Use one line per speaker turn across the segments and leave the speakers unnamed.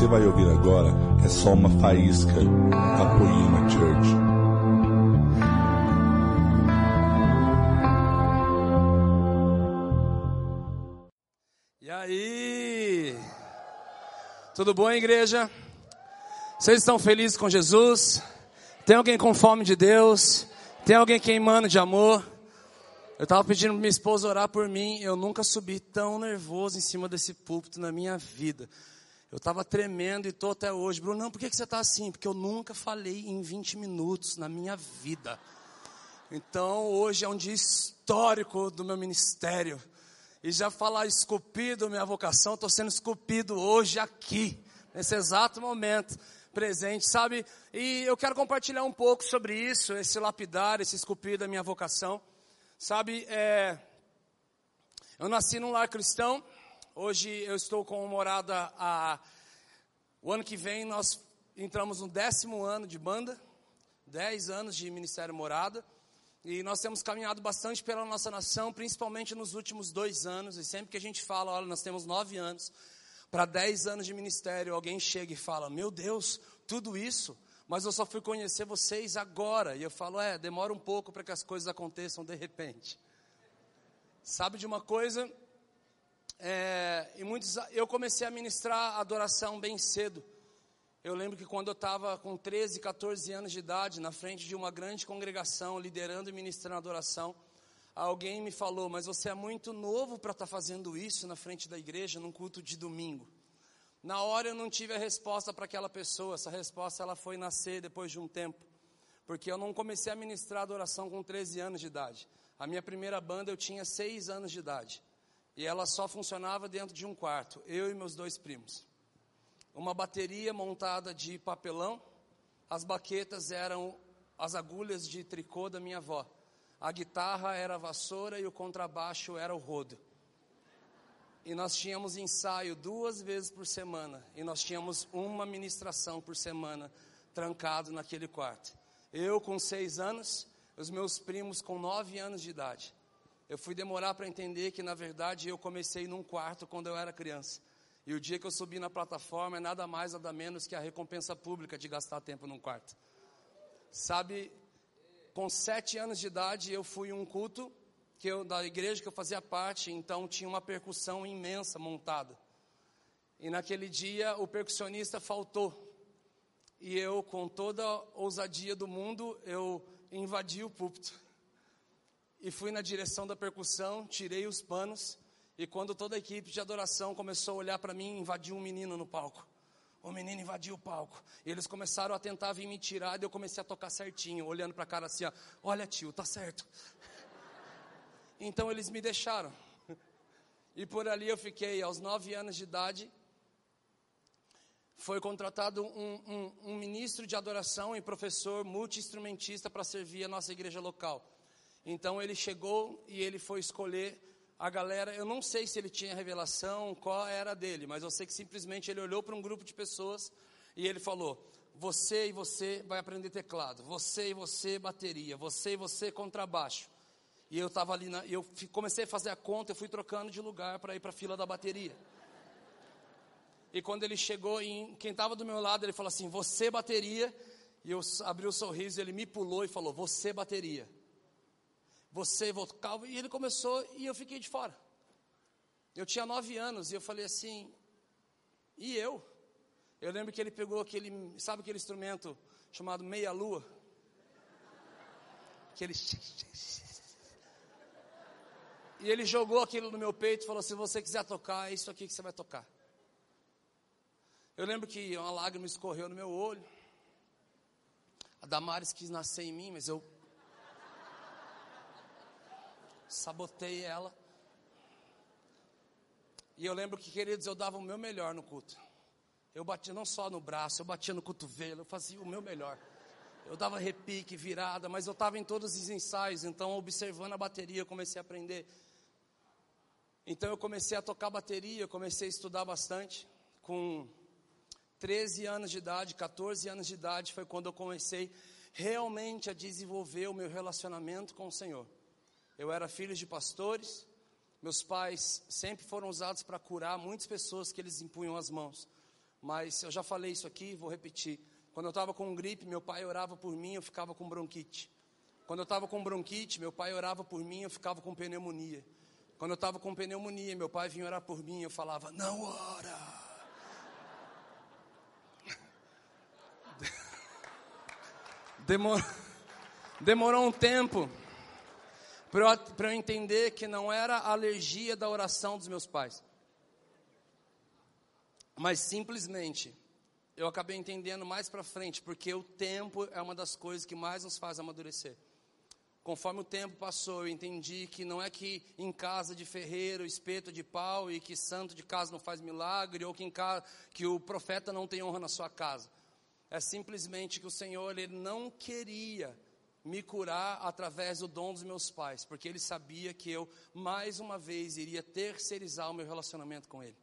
você vai ouvir agora é só uma faísca da Poema Church.
E aí? Tudo bom, igreja? Vocês estão felizes com Jesus? Tem alguém com fome de Deus? Tem alguém queimando de amor? Eu estava pedindo para minha esposa orar por mim. Eu nunca subi tão nervoso em cima desse púlpito na minha vida. Eu estava tremendo e estou até hoje. Bruno, não, por que, que você está assim? Porque eu nunca falei em 20 minutos na minha vida. Então, hoje é um dia histórico do meu ministério. E já falar esculpido minha vocação, estou sendo esculpido hoje aqui, nesse exato momento presente, sabe? E eu quero compartilhar um pouco sobre isso, esse lapidar, esse esculpir da minha vocação. Sabe, é, eu nasci num lar cristão, hoje eu estou com morada a. O ano que vem nós entramos no décimo ano de banda, dez anos de Ministério Morada. E nós temos caminhado bastante pela nossa nação, principalmente nos últimos dois anos. E sempre que a gente fala, olha, nós temos nove anos, para 10 anos de ministério, alguém chega e fala: Meu Deus, tudo isso, mas eu só fui conhecer vocês agora. E eu falo: É, demora um pouco para que as coisas aconteçam de repente. Sabe de uma coisa? É, e muitos, eu comecei a ministrar adoração bem cedo. Eu lembro que quando eu estava com 13, 14 anos de idade, na frente de uma grande congregação, liderando e ministrando adoração, alguém me falou, mas você é muito novo para estar tá fazendo isso na frente da igreja, num culto de domingo. Na hora eu não tive a resposta para aquela pessoa, essa resposta ela foi nascer depois de um tempo. Porque eu não comecei a ministrar adoração com 13 anos de idade. A minha primeira banda eu tinha 6 anos de idade. E ela só funcionava dentro de um quarto, eu e meus dois primos. Uma bateria montada de papelão, as baquetas eram as agulhas de tricô da minha avó a guitarra era a vassoura e o contrabaixo era o rodo. E nós tínhamos ensaio duas vezes por semana. E nós tínhamos uma ministração por semana trancado naquele quarto. Eu com seis anos, os meus primos com nove anos de idade. Eu fui demorar para entender que, na verdade, eu comecei num quarto quando eu era criança. E o dia que eu subi na plataforma é nada mais, nada menos que a recompensa pública de gastar tempo num quarto. Sabe, com sete anos de idade, eu fui um culto que eu, da igreja que eu fazia parte, então tinha uma percussão imensa montada. E naquele dia o percussionista faltou. E eu, com toda a ousadia do mundo, eu invadi o púlpito. E fui na direção da percussão, tirei os panos. E quando toda a equipe de adoração começou a olhar para mim, invadiu um menino no palco o menino invadiu o palco. E eles começaram a tentar vir me tirar, e eu comecei a tocar certinho, olhando para a cara assim, ó, olha tio, tá certo. Então eles me deixaram. E por ali eu fiquei, aos nove anos de idade, foi contratado um, um, um ministro de adoração e professor multi-instrumentista para servir a nossa igreja local. Então ele chegou e ele foi escolher a galera, eu não sei se ele tinha revelação, qual era dele, mas eu sei que simplesmente ele olhou para um grupo de pessoas e ele falou: Você e você vai aprender teclado, você e você bateria, você e você contrabaixo. E eu estava ali, na, eu comecei a fazer a conta, eu fui trocando de lugar para ir para a fila da bateria. E quando ele chegou, em, quem estava do meu lado, ele falou assim: Você bateria. E eu abri o um sorriso, ele me pulou e falou: Você bateria você vocal. E ele começou e eu fiquei de fora. Eu tinha nove anos e eu falei assim, e eu? Eu lembro que ele pegou aquele, sabe aquele instrumento chamado meia-lua? Aquele. E ele jogou aquilo no meu peito e falou: se você quiser tocar, é isso aqui que você vai tocar. Eu lembro que uma lágrima escorreu no meu olho. A Damares quis nascer em mim, mas eu sabotei ela. E eu lembro que, queridos, eu dava o meu melhor no culto. Eu batia não só no braço, eu batia no cotovelo, eu fazia o meu melhor. Eu dava repique, virada, mas eu estava em todos os ensaios, então observando a bateria, eu comecei a aprender. Então eu comecei a tocar bateria, eu comecei a estudar bastante. Com 13 anos de idade, 14 anos de idade, foi quando eu comecei realmente a desenvolver o meu relacionamento com o Senhor. Eu era filho de pastores. Meus pais sempre foram usados para curar muitas pessoas que eles impunham as mãos. Mas eu já falei isso aqui, vou repetir. Quando eu estava com gripe, meu pai orava por mim, eu ficava com bronquite. Quando eu estava com bronquite, meu pai orava por mim, eu ficava com pneumonia. Quando eu estava com pneumonia, meu pai vinha orar por mim, eu falava, não ora. Demorou, demorou um tempo para eu, entender que não era a alergia da oração dos meus pais, mas simplesmente eu acabei entendendo mais para frente, porque o tempo é uma das coisas que mais nos faz amadurecer. Conforme o tempo passou, eu entendi que não é que em casa de ferreiro, espeto de pau e que santo de casa não faz milagre, ou que, em casa, que o profeta não tem honra na sua casa. É simplesmente que o Senhor ele não queria me curar através do dom dos meus pais, porque ele sabia que eu, mais uma vez, iria terceirizar o meu relacionamento com ele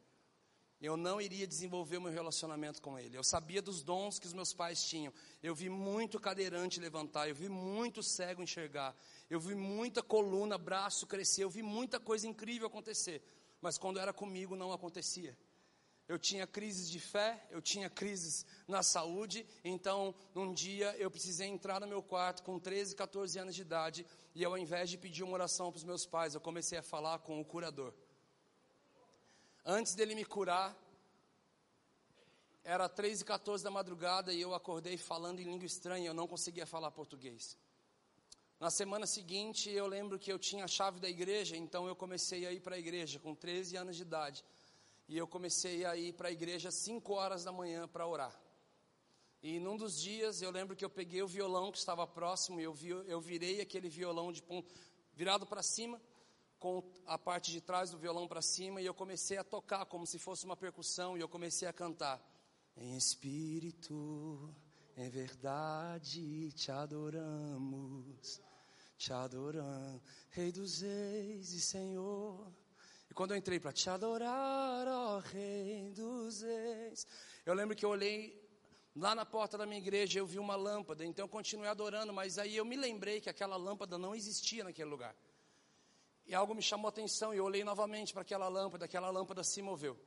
eu não iria desenvolver o meu relacionamento com ele. Eu sabia dos dons que os meus pais tinham. Eu vi muito cadeirante levantar, eu vi muito cego enxergar, eu vi muita coluna, braço crescer, eu vi muita coisa incrível acontecer. Mas quando era comigo não acontecia. Eu tinha crises de fé, eu tinha crises na saúde, então num dia eu precisei entrar no meu quarto com 13, 14 anos de idade, e ao invés de pedir uma oração para os meus pais, eu comecei a falar com o curador. Antes dele me curar, era 3 e 14 da madrugada e eu acordei falando em língua estranha, eu não conseguia falar português. Na semana seguinte, eu lembro que eu tinha a chave da igreja, então eu comecei a ir para a igreja com 13 anos de idade. E eu comecei a ir para a igreja às 5 horas da manhã para orar. E num dos dias, eu lembro que eu peguei o violão que estava próximo, e eu, vi, eu virei aquele violão de ponto, virado para cima, com a parte de trás do violão para cima e eu comecei a tocar como se fosse uma percussão e eu comecei a cantar. Em espírito, em verdade, te adoramos, te adoramos, Rei dos Reis e Senhor. E quando eu entrei para te adorar, ó Rei dos Reis, eu lembro que eu olhei lá na porta da minha igreja, eu vi uma lâmpada, então eu continuei adorando, mas aí eu me lembrei que aquela lâmpada não existia naquele lugar. E algo me chamou a atenção e eu olhei novamente para aquela lâmpada, aquela lâmpada se moveu.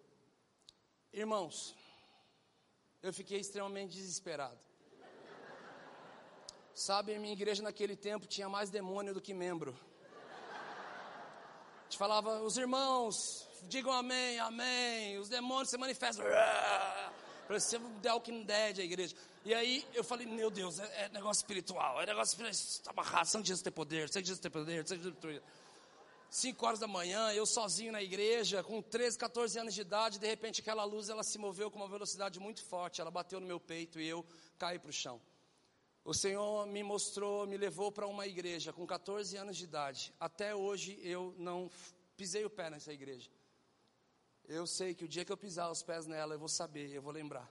Irmãos, eu fiquei extremamente desesperado. Sabe, minha igreja naquele tempo tinha mais demônio do que membro. Gente falava, os irmãos, digam amém, amém. Os demônios se manifestam. Parecia um The Walking Dead a igreja. E aí eu falei, meu Deus, é, é negócio espiritual, é negócio espiritual. Está amarrado, Santo Jesus tem poder, Santo Jesus tem poder, Santo Jesus tem poder. 5 horas da manhã, eu sozinho na igreja, com 13, 14 anos de idade, de repente aquela luz ela se moveu com uma velocidade muito forte, ela bateu no meu peito e eu caí para o chão. O Senhor me mostrou, me levou para uma igreja com 14 anos de idade. Até hoje eu não pisei o pé nessa igreja. Eu sei que o dia que eu pisar os pés nela, eu vou saber, eu vou lembrar.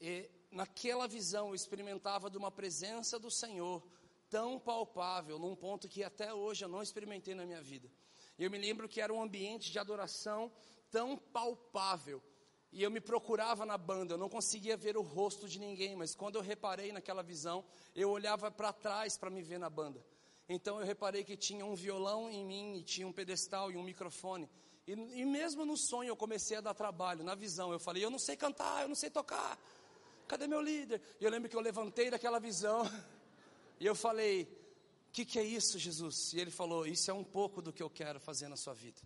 E naquela visão eu experimentava de uma presença do Senhor tão palpável, num ponto que até hoje eu não experimentei na minha vida. Eu me lembro que era um ambiente de adoração tão palpável. E eu me procurava na banda, eu não conseguia ver o rosto de ninguém, mas quando eu reparei naquela visão, eu olhava para trás para me ver na banda. Então eu reparei que tinha um violão em mim, e tinha um pedestal e um microfone. E, e mesmo no sonho eu comecei a dar trabalho, na visão. Eu falei, eu não sei cantar, eu não sei tocar. Cadê meu líder? E eu lembro que eu levantei daquela visão E eu falei: O que, que é isso, Jesus? E ele falou: Isso é um pouco do que eu quero fazer na sua vida.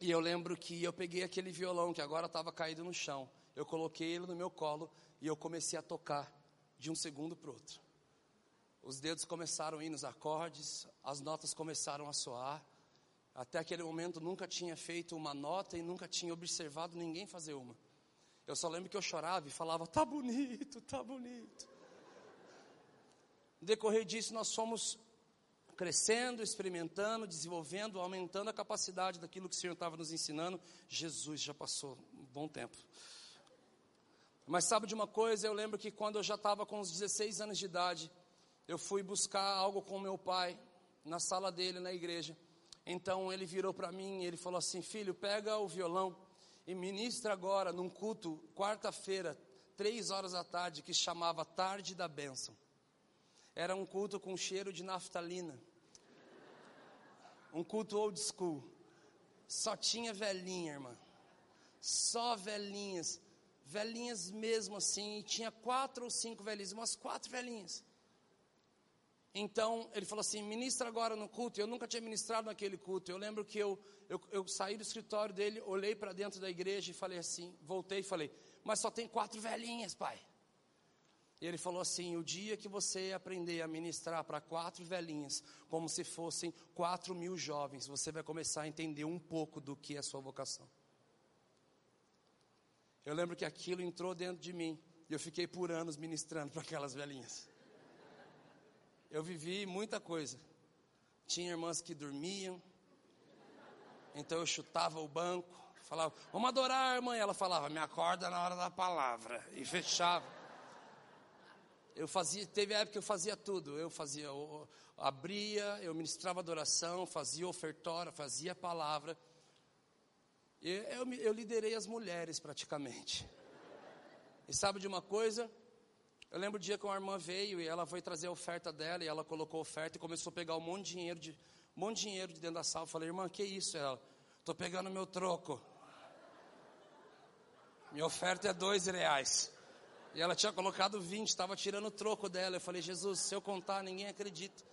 E eu lembro que eu peguei aquele violão que agora estava caído no chão, eu coloquei ele no meu colo e eu comecei a tocar de um segundo para o outro. Os dedos começaram a ir nos acordes, as notas começaram a soar. Até aquele momento nunca tinha feito uma nota e nunca tinha observado ninguém fazer uma. Eu só lembro que eu chorava e falava: "Tá bonito, tá bonito". No decorrer disso, nós fomos crescendo, experimentando, desenvolvendo, aumentando a capacidade daquilo que o Senhor estava nos ensinando. Jesus já passou um bom tempo. Mas sabe de uma coisa? Eu lembro que quando eu já estava com uns 16 anos de idade, eu fui buscar algo com meu pai na sala dele na igreja. Então ele virou para mim e ele falou assim: Filho, pega o violão e ministra agora num culto, quarta-feira, três horas da tarde, que chamava Tarde da Bênção. Era um culto com cheiro de naftalina. Um culto old school. Só tinha velhinha, irmã. só velhinhas, velhinhas mesmo assim, e tinha quatro ou cinco velhinhas, umas quatro velhinhas. Então ele falou assim: ministra agora no culto. Eu nunca tinha ministrado naquele culto. Eu lembro que eu, eu, eu saí do escritório dele, olhei para dentro da igreja e falei assim: voltei e falei, mas só tem quatro velhinhas, pai. E ele falou assim: o dia que você aprender a ministrar para quatro velhinhas, como se fossem quatro mil jovens, você vai começar a entender um pouco do que é sua vocação. Eu lembro que aquilo entrou dentro de mim e eu fiquei por anos ministrando para aquelas velhinhas. Eu vivi muita coisa. Tinha irmãs que dormiam, então eu chutava o banco, falava, vamos adorar, irmã. Ela falava, me acorda na hora da palavra. E fechava. Eu fazia, teve época que eu fazia tudo. Eu fazia, eu abria, eu ministrava adoração, fazia ofertória, fazia palavra. E eu, eu liderei as mulheres praticamente. E sabe de uma coisa? Eu lembro o dia que uma irmã veio e ela foi trazer a oferta dela e ela colocou a oferta e começou a pegar um monte de dinheiro de, um monte de dinheiro de dentro da sala. Eu falei, irmã, que isso? Ela, tô pegando meu troco. Minha oferta é dois reais. E ela tinha colocado 20, estava tirando o troco dela. Eu falei, Jesus, se eu contar, ninguém acredita.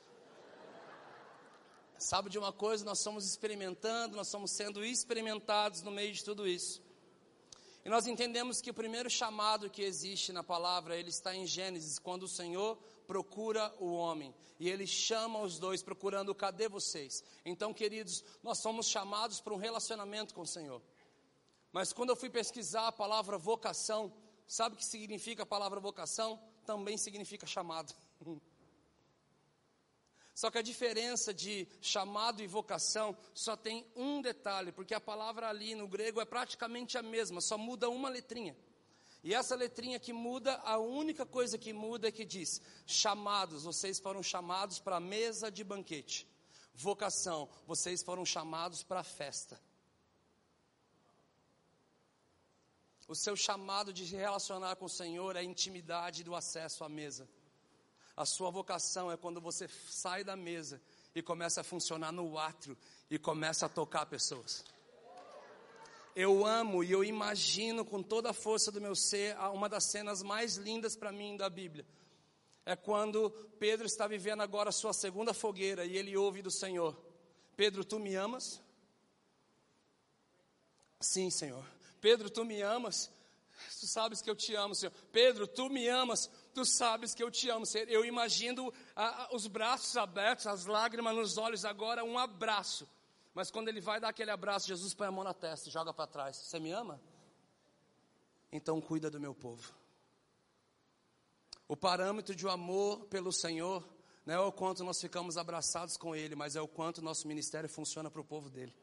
Sabe de uma coisa? Nós somos experimentando, nós somos sendo experimentados no meio de tudo isso. E nós entendemos que o primeiro chamado que existe na palavra, ele está em Gênesis, quando o Senhor procura o homem. E ele chama os dois, procurando, cadê vocês? Então, queridos, nós somos chamados para um relacionamento com o Senhor. Mas quando eu fui pesquisar a palavra vocação, sabe o que significa a palavra vocação? Também significa chamado. Só que a diferença de chamado e vocação só tem um detalhe, porque a palavra ali no grego é praticamente a mesma, só muda uma letrinha. E essa letrinha que muda, a única coisa que muda é que diz: chamados, vocês foram chamados para a mesa de banquete. Vocação, vocês foram chamados para a festa. O seu chamado de se relacionar com o Senhor é a intimidade do acesso à mesa. A sua vocação é quando você sai da mesa e começa a funcionar no átrio e começa a tocar pessoas. Eu amo e eu imagino com toda a força do meu ser uma das cenas mais lindas para mim da Bíblia. É quando Pedro está vivendo agora a sua segunda fogueira e ele ouve do Senhor: Pedro, tu me amas? Sim, Senhor. Pedro, tu me amas? Tu sabes que eu te amo, Senhor. Pedro, tu me amas tu sabes que eu te amo. Eu imagino ah, os braços abertos, as lágrimas nos olhos, agora um abraço. Mas quando ele vai dar aquele abraço, Jesus põe a mão na testa, joga para trás. Você me ama? Então cuida do meu povo. O parâmetro de um amor pelo Senhor não é o quanto nós ficamos abraçados com Ele, mas é o quanto nosso ministério funciona para o povo dele.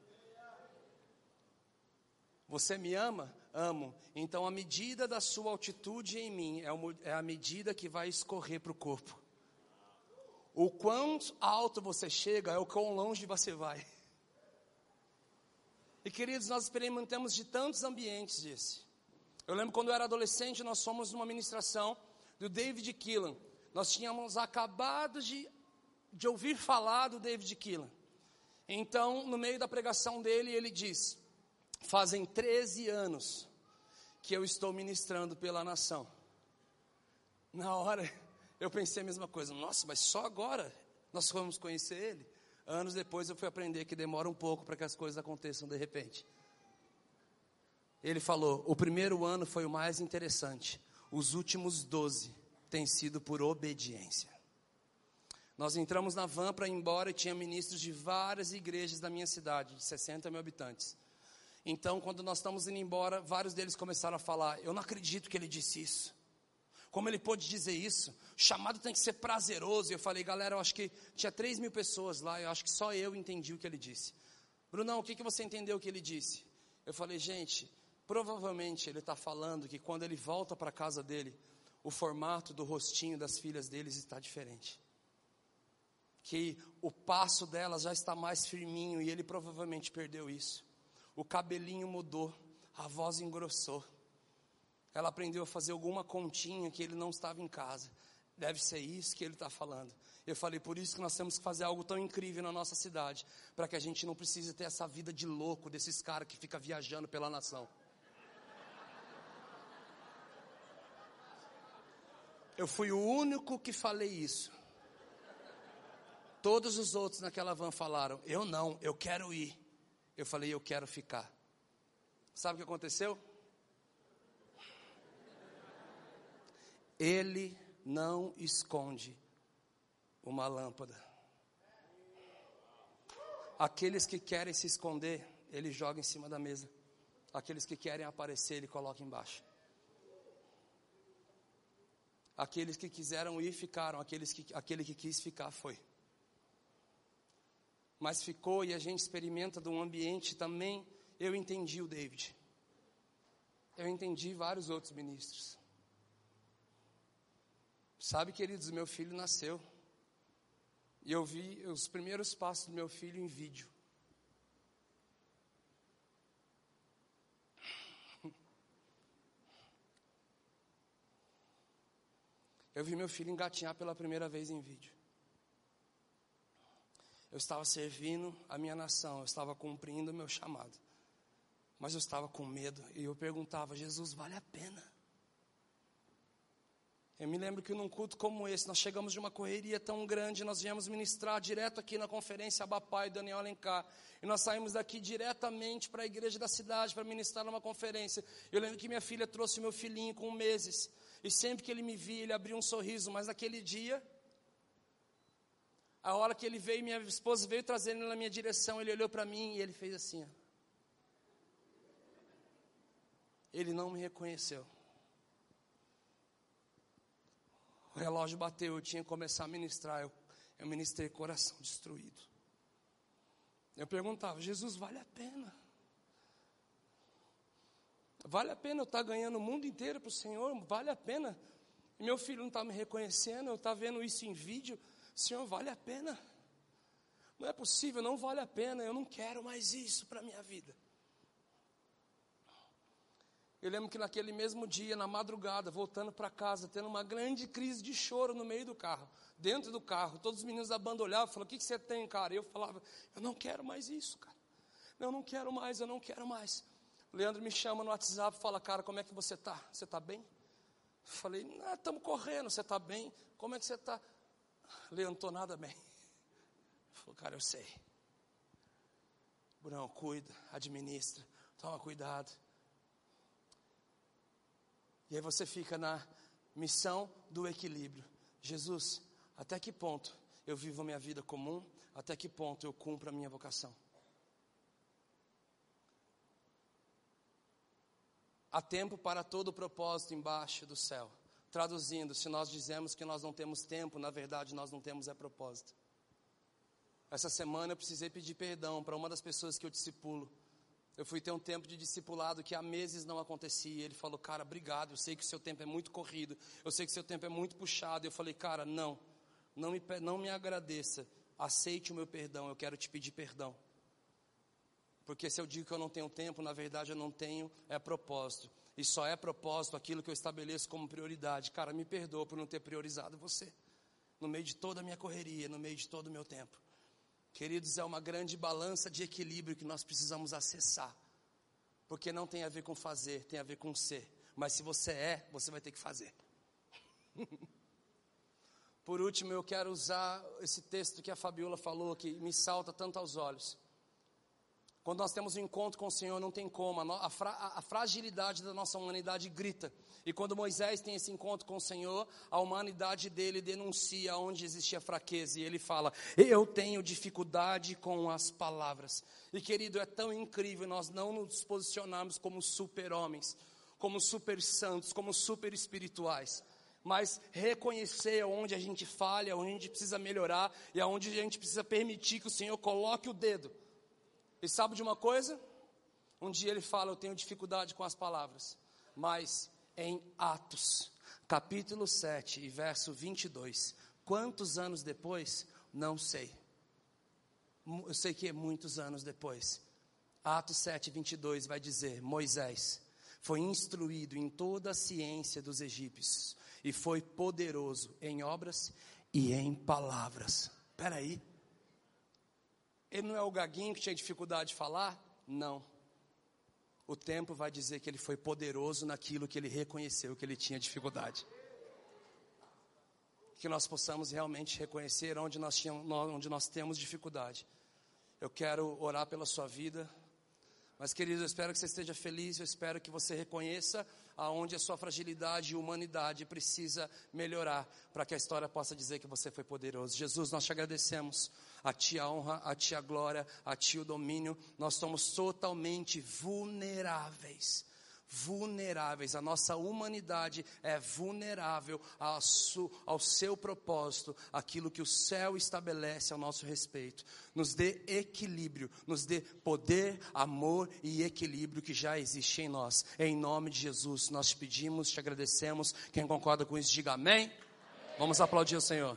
Você me ama? Amo. Então a medida da sua altitude em mim é, é a medida que vai escorrer para o corpo. O quão alto você chega é o quão longe você vai. E queridos, nós experimentamos de tantos ambientes esse. Eu lembro quando eu era adolescente, nós fomos numa ministração do David Keelan. Nós tínhamos acabado de, de ouvir falar do David Keelan. Então, no meio da pregação dele, ele diz: Fazem 13 anos que eu estou ministrando pela nação. Na hora, eu pensei a mesma coisa. Nossa, mas só agora nós vamos conhecer ele? Anos depois eu fui aprender que demora um pouco para que as coisas aconteçam de repente. Ele falou: o primeiro ano foi o mais interessante, os últimos 12 têm sido por obediência. Nós entramos na van para ir embora e tinha ministros de várias igrejas da minha cidade, de 60 mil habitantes. Então, quando nós estamos indo embora, vários deles começaram a falar: Eu não acredito que ele disse isso. Como ele pôde dizer isso? O chamado tem que ser prazeroso. E eu falei, galera, eu acho que tinha 3 mil pessoas lá, eu acho que só eu entendi o que ele disse. Brunão, o que, que você entendeu o que ele disse? Eu falei, gente, provavelmente ele está falando que quando ele volta para a casa dele, o formato do rostinho das filhas deles está diferente. Que o passo delas já está mais firminho e ele provavelmente perdeu isso o cabelinho mudou, a voz engrossou. Ela aprendeu a fazer alguma continha que ele não estava em casa. Deve ser isso que ele está falando. Eu falei, por isso que nós temos que fazer algo tão incrível na nossa cidade, para que a gente não precise ter essa vida de louco desses caras que fica viajando pela nação. Eu fui o único que falei isso. Todos os outros naquela van falaram: eu não, eu quero ir. Eu falei: Eu quero ficar. Sabe o que aconteceu? Ele não esconde uma lâmpada. Aqueles que querem se esconder, ele joga em cima da mesa. Aqueles que querem aparecer, ele coloca embaixo. Aqueles que quiseram ir, ficaram. Aqueles que, aquele que quis ficar, foi. Mas ficou e a gente experimenta de um ambiente também. Eu entendi o David. Eu entendi vários outros ministros. Sabe, queridos, meu filho nasceu. E eu vi os primeiros passos do meu filho em vídeo. Eu vi meu filho engatinhar pela primeira vez em vídeo. Eu estava servindo a minha nação, eu estava cumprindo o meu chamado. Mas eu estava com medo e eu perguntava: Jesus, vale a pena? Eu me lembro que num culto como esse, nós chegamos de uma correria tão grande, nós viemos ministrar direto aqui na conferência Abapai Daniel Alencar. E nós saímos daqui diretamente para a igreja da cidade para ministrar numa conferência. Eu lembro que minha filha trouxe meu filhinho com meses. E sempre que ele me via, ele abria um sorriso. Mas naquele dia, a hora que ele veio, minha esposa veio trazendo ele na minha direção, ele olhou para mim e ele fez assim. Ó. Ele não me reconheceu. O relógio bateu, eu tinha que começar a ministrar. Eu, eu ministrei coração destruído. Eu perguntava, Jesus, vale a pena? Vale a pena eu estar ganhando o mundo inteiro para o Senhor? Vale a pena? E meu filho não está me reconhecendo, eu estou vendo isso em vídeo. Senhor, vale a pena? Não é possível, não vale a pena, eu não quero mais isso para a minha vida. Eu lembro que naquele mesmo dia, na madrugada, voltando para casa, tendo uma grande crise de choro no meio do carro, dentro do carro, todos os meninos da banda olhavam e falavam: O que, que você tem, cara? E eu falava: Eu não quero mais isso, cara. Eu não quero mais, eu não quero mais. O Leandro me chama no WhatsApp e fala: Cara, como é que você está? Você está bem? Eu falei: estamos correndo, você está bem? Como é que você está? Leandro, estou nada bem. Falou: Cara, eu sei. Bruno, cuida, administra, toma cuidado. E aí você fica na missão do equilíbrio. Jesus, até que ponto eu vivo a minha vida comum? Até que ponto eu cumpro a minha vocação? Há tempo para todo propósito embaixo do céu. Traduzindo, se nós dizemos que nós não temos tempo, na verdade nós não temos é propósito. Essa semana eu precisei pedir perdão para uma das pessoas que eu discipulo eu fui ter um tempo de discipulado que há meses não acontecia. Ele falou, cara, obrigado. Eu sei que o seu tempo é muito corrido. Eu sei que o seu tempo é muito puxado. Eu falei, cara, não, não me, não me agradeça. Aceite o meu perdão. Eu quero te pedir perdão. Porque se eu digo que eu não tenho tempo, na verdade eu não tenho, é propósito. E só é propósito aquilo que eu estabeleço como prioridade. Cara, me perdoa por não ter priorizado você. No meio de toda a minha correria, no meio de todo o meu tempo. Queridos, é uma grande balança de equilíbrio que nós precisamos acessar. Porque não tem a ver com fazer, tem a ver com ser. Mas se você é, você vai ter que fazer. Por último, eu quero usar esse texto que a Fabiola falou, que me salta tanto aos olhos. Quando nós temos um encontro com o Senhor, não tem como, a, a, fragilidade da nossa humanidade grita. E quando Moisés tem esse encontro com o Senhor, a humanidade dele denuncia onde existia fraqueza. E ele fala: Eu tenho dificuldade com as palavras. E querido, é tão incrível nós não nos posicionarmos como super-homens, como super-santos, como super-espirituais mas reconhecer onde a gente falha, onde a gente precisa melhorar e aonde a gente precisa permitir que o Senhor coloque o dedo e sabe de uma coisa? Um dia ele fala: Eu tenho dificuldade com as palavras. Mas em Atos, capítulo 7 e verso 22, quantos anos depois? Não sei. Eu sei que é muitos anos depois. Atos 7, 22 vai dizer: Moisés foi instruído em toda a ciência dos egípcios e foi poderoso em obras e em palavras. Espera aí. Ele não é o gaguinho que tinha dificuldade de falar? Não. O tempo vai dizer que ele foi poderoso naquilo que ele reconheceu que ele tinha dificuldade. que nós possamos realmente reconhecer onde nós, tínhamos, onde nós temos dificuldade. Eu quero orar pela sua vida. Mas, querido, eu espero que você esteja feliz, eu espero que você reconheça aonde a sua fragilidade e humanidade precisa melhorar, para que a história possa dizer que você foi poderoso. Jesus, nós te agradecemos. A ti a honra, a ti a glória, a ti o domínio. Nós somos totalmente vulneráveis vulneráveis, a nossa humanidade é vulnerável ao, seu propósito, aquilo que o céu estabelece ao nosso respeito. Nos dê equilíbrio, nos dê poder, amor e equilíbrio que já existe em nós. Em nome de Jesus, nós te pedimos, te agradecemos. Quem concorda com isso, diga amém. amém. Vamos aplaudir o Senhor.